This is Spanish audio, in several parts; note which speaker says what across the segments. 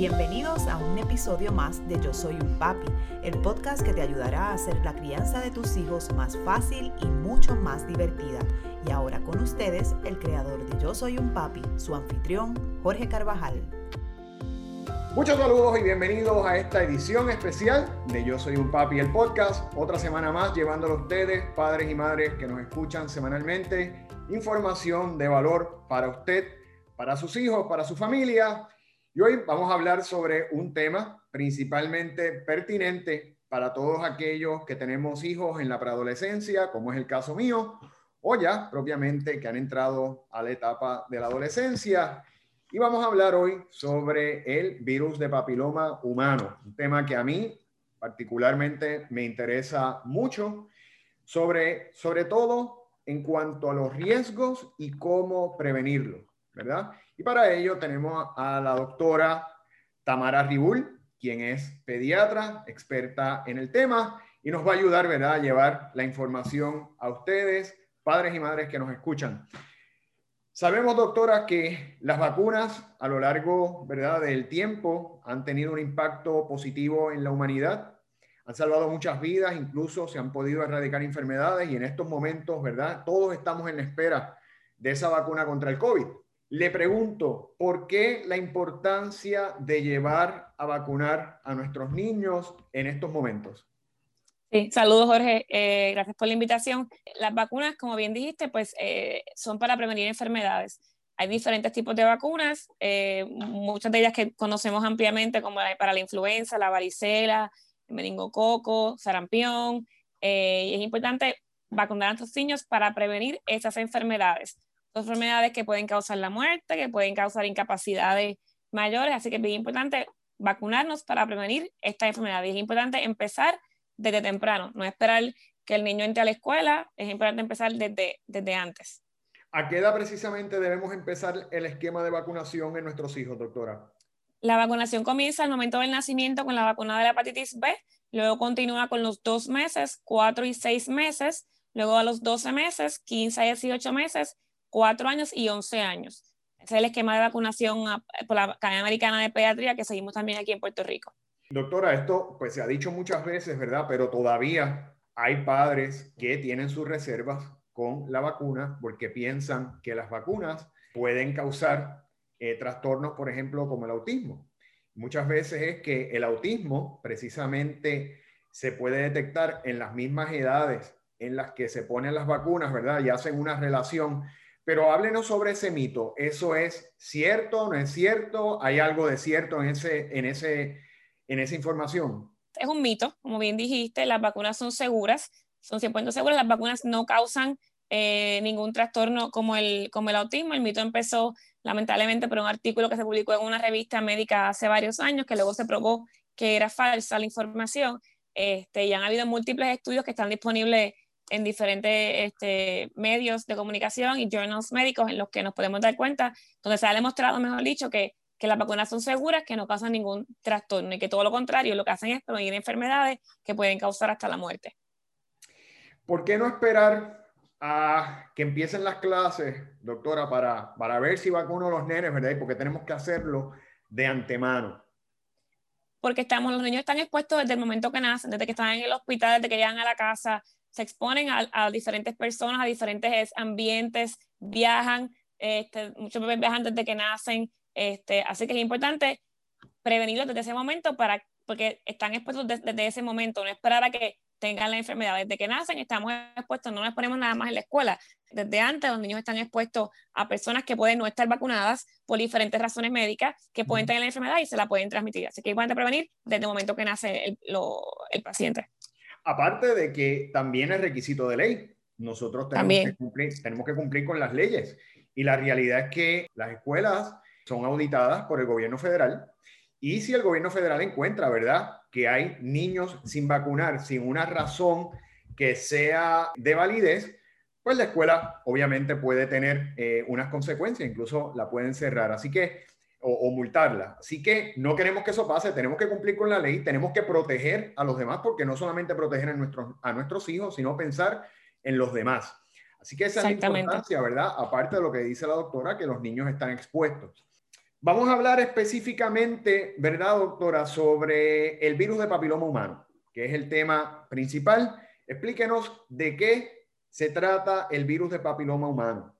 Speaker 1: Bienvenidos a un episodio más de Yo Soy un Papi, el podcast que te ayudará a hacer la crianza de tus hijos más fácil y mucho más divertida. Y ahora con ustedes, el creador de Yo Soy un Papi, su anfitrión, Jorge Carvajal.
Speaker 2: Muchos saludos y bienvenidos a esta edición especial de Yo Soy un Papi, el podcast. Otra semana más llevándolo a ustedes, padres y madres que nos escuchan semanalmente, información de valor para usted, para sus hijos, para su familia y hoy vamos a hablar sobre un tema principalmente pertinente para todos aquellos que tenemos hijos en la preadolescencia, como es el caso mío, o ya propiamente que han entrado a la etapa de la adolescencia. Y vamos a hablar hoy sobre el virus de papiloma humano, un tema que a mí particularmente me interesa mucho, sobre, sobre todo en cuanto a los riesgos y cómo prevenirlo, ¿verdad? Y para ello tenemos a la doctora Tamara Ribul, quien es pediatra, experta en el tema, y nos va a ayudar ¿verdad? a llevar la información a ustedes, padres y madres que nos escuchan. Sabemos, doctora, que las vacunas a lo largo ¿verdad? del tiempo han tenido un impacto positivo en la humanidad, han salvado muchas vidas, incluso se han podido erradicar enfermedades y en estos momentos, ¿verdad? Todos estamos en la espera de esa vacuna contra el COVID. Le pregunto, ¿por qué la importancia de llevar a vacunar a nuestros niños en estos momentos?
Speaker 3: Sí, saludos Jorge, eh, gracias por la invitación. Las vacunas, como bien dijiste, pues eh, son para prevenir enfermedades. Hay diferentes tipos de vacunas, eh, muchas de ellas que conocemos ampliamente, como para la influenza, la varicela, el meningococo, sarampión. y es importante vacunar a nuestros niños para prevenir esas enfermedades enfermedades que pueden causar la muerte, que pueden causar incapacidades mayores, así que es bien importante vacunarnos para prevenir estas enfermedades. Es importante empezar desde temprano, no esperar que el niño entre a la escuela, es importante empezar desde, desde antes.
Speaker 2: ¿A qué edad precisamente debemos empezar el esquema de vacunación en nuestros hijos, doctora?
Speaker 3: La vacunación comienza al momento del nacimiento con la vacuna de la hepatitis B, luego continúa con los dos meses, cuatro y seis meses, luego a los 12 meses, 15 y 18 meses 4 años y 11 años. Ese es el esquema de vacunación por la Academia Americana de Pediatría que seguimos también aquí en Puerto Rico.
Speaker 2: Doctora, esto pues se ha dicho muchas veces, ¿verdad? Pero todavía hay padres que tienen sus reservas con la vacuna porque piensan que las vacunas pueden causar eh, trastornos, por ejemplo, como el autismo. Muchas veces es que el autismo precisamente se puede detectar en las mismas edades en las que se ponen las vacunas, ¿verdad? Y hacen una relación pero háblenos sobre ese mito. ¿Eso es cierto? ¿No es cierto? ¿Hay algo de cierto en, ese, en, ese, en esa información?
Speaker 3: Es un mito, como bien dijiste, las vacunas son seguras, son 100% seguras, las vacunas no causan eh, ningún trastorno como el, como el autismo. El mito empezó lamentablemente por un artículo que se publicó en una revista médica hace varios años, que luego se probó que era falsa la información. Este, y han habido múltiples estudios que están disponibles en diferentes este, medios de comunicación y journals médicos en los que nos podemos dar cuenta, donde se ha demostrado, mejor dicho, que, que las vacunas son seguras, que no causan ningún trastorno y que todo lo contrario, lo que hacen es prevenir enfermedades que pueden causar hasta la muerte.
Speaker 2: ¿Por qué no esperar a que empiecen las clases, doctora, para, para ver si vacuno a los nenes, verdad? Porque tenemos que hacerlo de antemano
Speaker 3: porque estamos, los niños están expuestos desde el momento que nacen, desde que están en el hospital, desde que llegan a la casa, se exponen a, diferentes personas, a diferentes ambientes, viajan, este, muchos bebés viajan desde que nacen, este, así que es importante prevenirlos desde ese momento para, porque están expuestos desde, ese momento, no esperar a que tengan la enfermedad. Desde que nacen estamos expuestos, no nos ponemos nada más en la escuela. Desde antes los niños están expuestos a personas que pueden no estar vacunadas por diferentes razones médicas, que pueden tener la enfermedad y se la pueden transmitir. Así que es importante prevenir desde el momento que nace el, el paciente.
Speaker 2: Aparte de que también es requisito de ley. Nosotros tenemos que, cumplir, tenemos que cumplir con las leyes. Y la realidad es que las escuelas son auditadas por el gobierno federal. Y si el gobierno federal encuentra, ¿verdad?, que hay niños sin vacunar, sin una razón que sea de validez, pues la escuela obviamente puede tener eh, unas consecuencias, incluso la pueden cerrar. Así que o, multarla. Así que no queremos que eso pase, tenemos que cumplir con la ley, tenemos que proteger a los demás, porque no solamente proteger a nuestros, a nuestros hijos, sino pensar en los demás. Así que esa es la importancia, ¿verdad? Aparte de lo que dice la doctora, que los niños están expuestos. Vamos a hablar específicamente, ¿verdad, doctora, sobre el virus de papiloma humano, que es el tema principal. Explíquenos de qué se trata el virus de papiloma humano.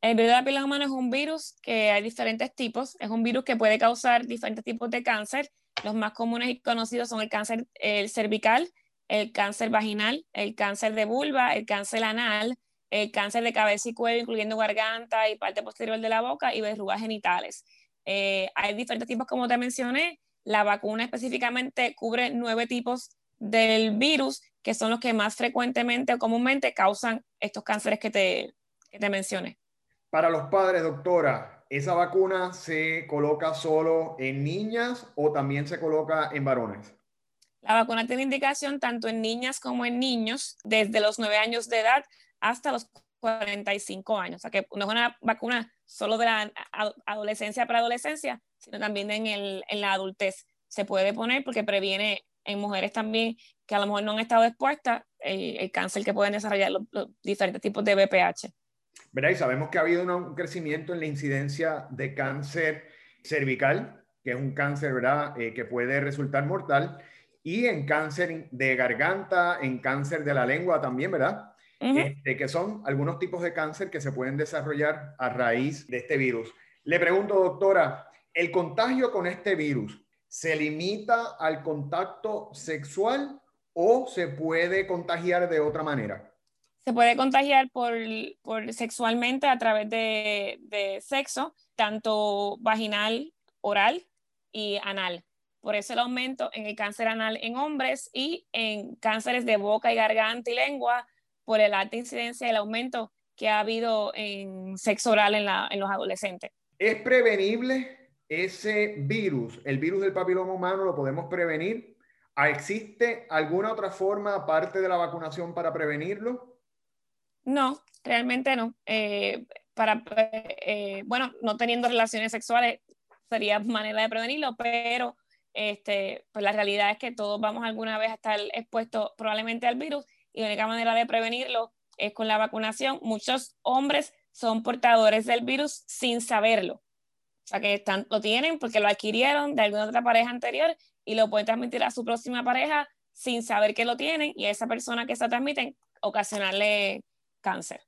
Speaker 3: El virus de papiloma humano es un virus que hay diferentes tipos. Es un virus que puede causar diferentes tipos de cáncer. Los más comunes y conocidos son el cáncer cervical, el cáncer vaginal, el cáncer de vulva, el cáncer anal, el cáncer de cabeza y cuello, incluyendo garganta y parte posterior de la boca y verrugas genitales. Eh, hay diferentes tipos, como te mencioné. La vacuna específicamente cubre nueve tipos del virus, que son los que más frecuentemente o comúnmente causan estos cánceres que te, que te mencioné.
Speaker 2: Para los padres, doctora, ¿esa vacuna se coloca solo en niñas o también se coloca en varones?
Speaker 3: La vacuna tiene indicación tanto en niñas como en niños desde los nueve años de edad hasta los 45 años. O sea que no es una vacuna solo de la adolescencia para adolescencia, sino también en, el, en la adultez. Se puede poner porque previene en mujeres también que a lo mejor no han estado expuestas el, cáncer que pueden desarrollar los, diferentes tipos de BPH.
Speaker 2: ¿Verdad? Y sabemos que ha habido un crecimiento en la incidencia de cáncer cervical, que es un cáncer, ¿verdad?, eh, que puede resultar mortal, y en cáncer de garganta, en cáncer de la lengua también, ¿verdad? Este, que son algunos tipos de cáncer que se pueden desarrollar a raíz de este virus. Le pregunto, doctora, ¿el contagio con este virus se limita al contacto sexual o se puede contagiar de otra manera?
Speaker 3: Se puede contagiar por, por sexualmente a través de, de sexo, tanto vaginal, oral y anal. Por eso el aumento en el cáncer anal en hombres y en cánceres de boca y garganta y lengua por la alta incidencia y el aumento que ha habido en sexo oral en, los adolescentes.
Speaker 2: ¿Es prevenible ese virus, el virus del papiloma humano, lo podemos prevenir? ¿Existe alguna otra forma aparte de la vacunación para prevenirlo?
Speaker 3: No, realmente no. Eh, para, eh, bueno, no teniendo relaciones sexuales sería manera de prevenirlo, pero este, pues la realidad es que todos vamos alguna vez a estar expuestos probablemente al virus y la única manera de prevenirlo es con la vacunación. Muchos hombres son portadores del virus sin saberlo. O sea, que están, lo tienen porque lo adquirieron de alguna otra pareja anterior y lo pueden transmitir a su próxima pareja sin saber que lo tienen y a esa persona que se transmiten ocasionarle cáncer.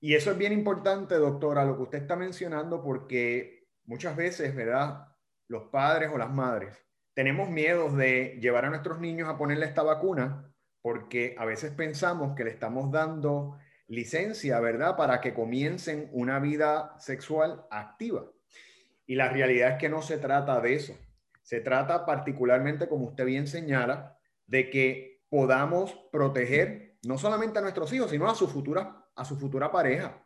Speaker 2: Y eso es bien importante, doctora, lo que usted está mencionando, porque muchas veces, ¿verdad? Los padres o las madres tenemos miedo de llevar a nuestros niños a ponerle esta vacuna porque a veces pensamos que le estamos dando licencia, ¿verdad?, para que comiencen una vida sexual activa. Y la realidad es que no se trata de eso. Se trata particularmente, como usted bien señala, de que podamos proteger no solamente a nuestros hijos, sino a su futura, a su futura pareja.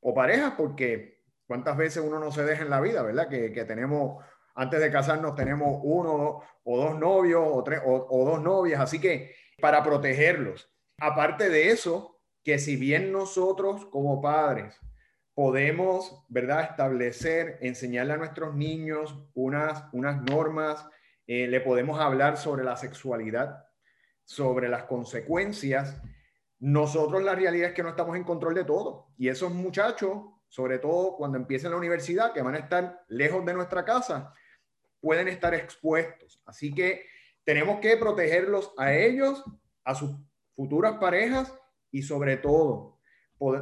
Speaker 2: O pareja, porque cuántas veces uno no se deja en la vida, ¿verdad? Que, tenemos, antes de casarnos, tenemos uno o dos novios o, tres, o dos novias. Así que para protegerlos. Aparte de eso, que si bien nosotros como padres podemos, ¿verdad?, establecer, enseñarle a nuestros niños unas, unas normas, eh, le podemos hablar sobre la sexualidad, sobre las consecuencias. Nosotros la realidad es que no estamos en control de todo. Y esos muchachos, sobre todo cuando empiecen la universidad, que van a estar lejos de nuestra casa, pueden estar expuestos. Así que tenemos que protegerlos a ellos, a sus futuras parejas y sobre todo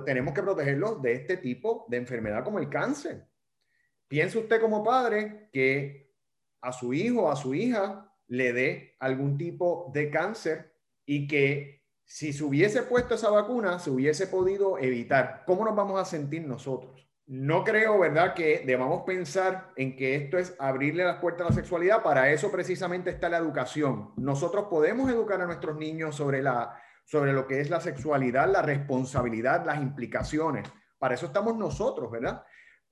Speaker 2: tenemos que protegerlos de este tipo de enfermedad como el cáncer. Piense usted como padre que a su hijo a su hija le dé algún tipo de cáncer y que si se hubiese puesto esa vacuna se hubiese podido evitar. ¿Cómo nos vamos a sentir nosotros? No creo, ¿verdad?, que debamos pensar en que esto es abrirle las puertas a la sexualidad. Para eso precisamente está la educación. Nosotros podemos educar a nuestros niños sobre, la, sobre lo que es la sexualidad, la responsabilidad, las implicaciones. Para eso estamos nosotros, ¿verdad?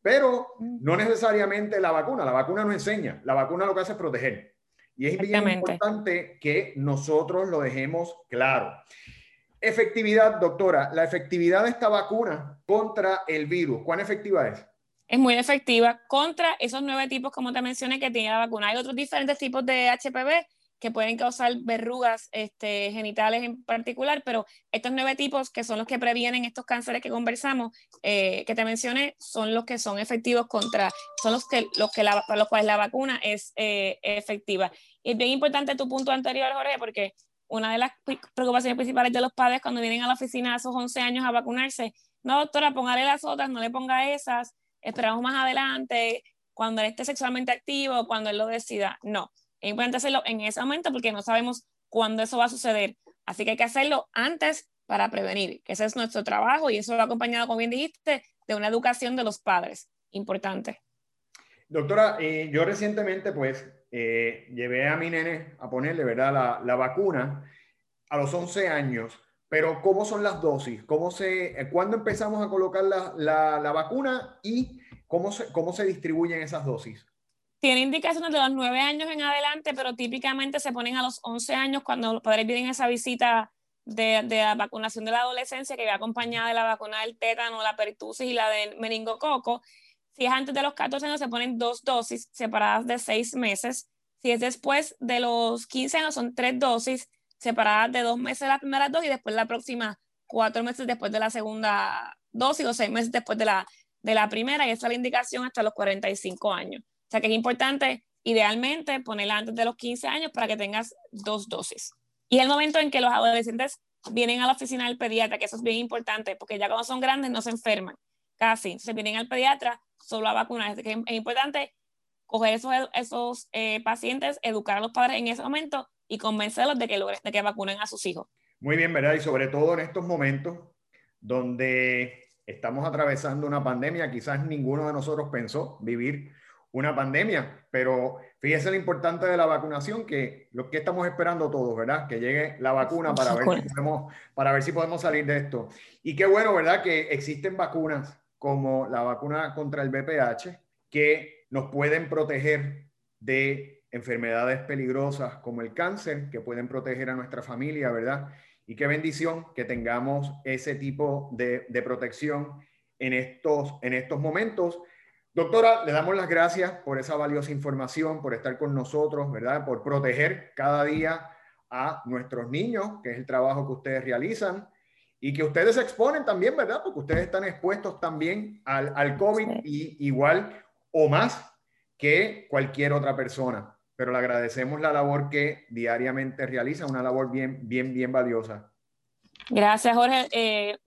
Speaker 2: Pero no necesariamente la vacuna. La vacuna no enseña. La vacuna lo que hace es proteger. Y es bien importante que nosotros lo dejemos claro. Efectividad, doctora, la efectividad de esta vacuna contra el virus, ¿cuán efectiva es?
Speaker 3: Es muy efectiva contra esos nueve tipos, como te mencioné, que tiene la vacuna. Hay otros diferentes tipos de HPV que pueden causar verrugas este, genitales en particular, pero estos nueve tipos que son los que previenen estos cánceres que conversamos, eh, que te mencioné, son los que son efectivos contra, son los que, los que la, para los cuales la vacuna es eh, efectiva. Y es bien importante tu punto anterior, Jorge, porque una de las preocupaciones principales de los padres cuando vienen a la oficina a esos 11 años a vacunarse, no doctora, póngale las otras, no le ponga esas, esperamos más adelante, cuando él esté sexualmente activo, cuando él lo decida. No, es importante hacerlo en ese momento porque no sabemos cuándo eso va a suceder. Así que hay que hacerlo antes para prevenir, que ese es nuestro trabajo y eso va acompañado, como bien dijiste, de una educación de los padres. Importante.
Speaker 2: Doctora, eh, yo recientemente pues eh, llevé a mi nene a ponerle, ¿verdad? La, vacuna a los 11 años, pero ¿cómo son las dosis? ¿Cómo se, eh, ¿Cuándo empezamos a colocar la, la, la vacuna y cómo se, cómo se distribuyen esas dosis?
Speaker 3: Tiene indicaciones de los 9 años en adelante, pero típicamente se ponen a los 11 años cuando los padres a esa visita de, de, la vacunación de la adolescencia, que va acompañada de la vacuna del tétano, la pertusis y la del meningococo. Si es antes de los 14 años, se ponen dos dosis separadas de 6 meses. Si es después de los 15 años, son tres dosis separadas de dos meses la primera dosis y después la próxima cuatro meses después de la segunda dosis o seis meses después de la, de la primera y esa es la indicación hasta los 45 años. O sea que es importante, idealmente, ponerla antes de los 15 años para que tengas dos dosis. Y el momento en que los adolescentes vienen a la oficina del pediatra, que eso es bien importante, porque ya cuando son grandes no se enferman, casi. Entonces vienen al pediatra solo a vacunar. Es, importante coger esos, esos eh, pacientes, educar a los padres en ese momento y convencerlos de que, de que vacunen a sus hijos.
Speaker 2: Muy bien, ¿verdad? Y sobre todo en estos momentos donde estamos atravesando una pandemia, quizás ninguno de nosotros pensó vivir una pandemia, pero fíjese lo importante de la vacunación, que lo que estamos esperando todos, ¿verdad? Que llegue la vacuna para ver, si podemos, para ver si podemos salir de esto. Y qué bueno, ¿verdad? Que existen vacunas como la vacuna contra el VPH que nos pueden proteger de enfermedades peligrosas como el cáncer, que pueden proteger a nuestra familia, ¿verdad? Y qué bendición que tengamos ese tipo de, de protección en estos, en estos momentos Doctora, le damos las gracias por esa valiosa información, por estar con nosotros, ¿verdad? Por proteger cada día a nuestros niños, que es el trabajo que ustedes realizan y que ustedes se exponen también, ¿verdad? Porque ustedes están expuestos también al, al COVID y igual o más que cualquier otra persona. Pero le agradecemos la labor que diariamente realiza, una labor bien, bien, bien valiosa.
Speaker 3: Gracias, Jorge. Eh,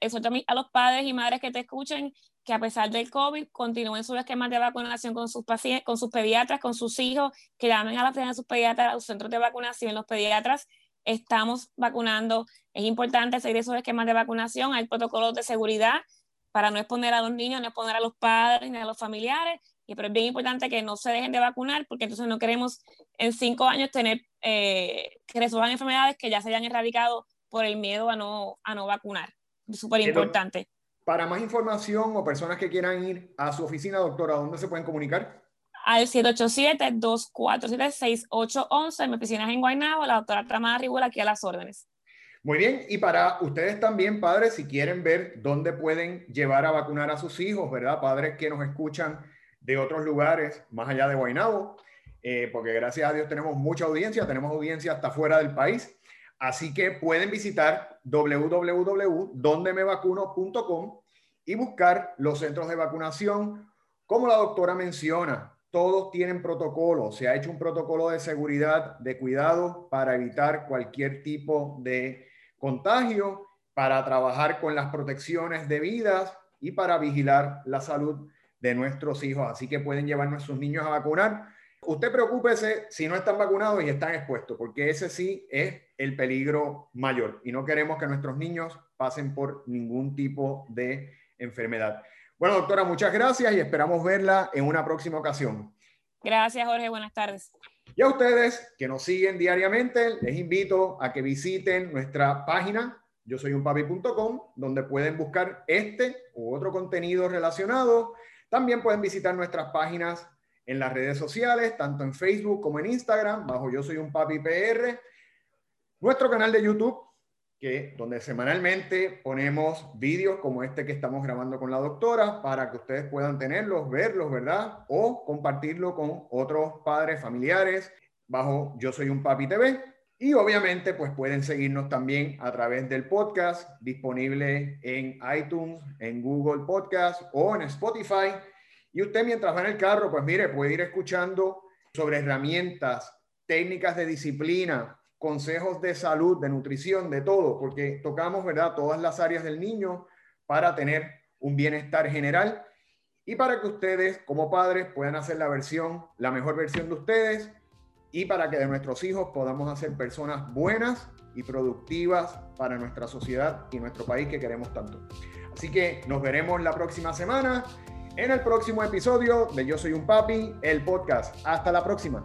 Speaker 3: eso también a los padres y madres que te escuchen que a pesar del COVID continúen sus esquemas de vacunación con sus pacientes, con sus pediatras, con sus hijos, que llamen a la de sus pediatras, a los centros de vacunación. Los pediatras estamos vacunando. Es importante seguir esos esquemas de vacunación. Hay protocolos de seguridad para no exponer a los niños, no exponer a los padres ni a los familiares. Y, pero es bien importante que no se dejen de vacunar porque entonces no queremos en cinco años tener eh, que resuelvan enfermedades que ya se hayan erradicado por el miedo a no, a no vacunar. Súper importante.
Speaker 2: Para más información o personas que quieran ir a su oficina, doctora, ¿dónde se pueden comunicar?
Speaker 3: Al 787-247-6811, mi oficina es en Guaynabo, la doctora Tramada Ribula aquí a las órdenes.
Speaker 2: Muy bien, y para ustedes también, padres, si quieren ver dónde pueden llevar a vacunar a sus hijos, ¿verdad? Padres que nos escuchan de otros lugares más allá de Guaynabo, eh, porque gracias a Dios tenemos mucha audiencia, tenemos audiencia hasta fuera del país. Así que pueden visitar www.dondemevacuno.com y buscar los centros de vacunación. Como la doctora menciona, todos tienen protocolo. Se ha hecho un protocolo de seguridad, de cuidado para evitar cualquier tipo de contagio, para trabajar con las protecciones debidas y para vigilar la salud de nuestros hijos. Así que pueden llevar a nuestros niños a vacunar. Usted preocúpese si no están vacunados y están expuestos, porque ese sí es el peligro mayor y no queremos que nuestros niños pasen por ningún tipo de enfermedad. Bueno, doctora, muchas gracias y esperamos verla en una próxima ocasión.
Speaker 3: Gracias, Jorge. Buenas tardes.
Speaker 2: Y a ustedes que nos siguen diariamente, les invito a que visiten nuestra página yo soy un papi.com, donde pueden buscar este u otro contenido relacionado. También pueden visitar nuestras páginas en las redes sociales, tanto en Facebook como en Instagram, bajo Yo Soy un Papi PR. Nuestro canal de YouTube, que, donde semanalmente ponemos vídeos como este que estamos grabando con la doctora para que ustedes puedan tenerlos, verlos, ¿verdad? O compartirlo con otros padres, familiares. bajo Yo Soy un Papi TV. Y obviamente, pues pueden seguirnos también a través del podcast disponible en iTunes, en Google Podcast o en Spotify. Y usted mientras va en el carro, pues mire, puede ir escuchando sobre herramientas, técnicas de disciplina, consejos de salud, de nutrición, de todo, porque tocamos, ¿verdad?, todas las áreas del niño para tener un bienestar general y para que ustedes como padres puedan hacer la versión, la mejor versión de ustedes y para que de nuestros hijos podamos hacer personas buenas y productivas para nuestra sociedad y nuestro país que queremos tanto. Así que nos veremos la próxima semana en el próximo episodio de Yo Soy un Papi, el podcast. Hasta la próxima.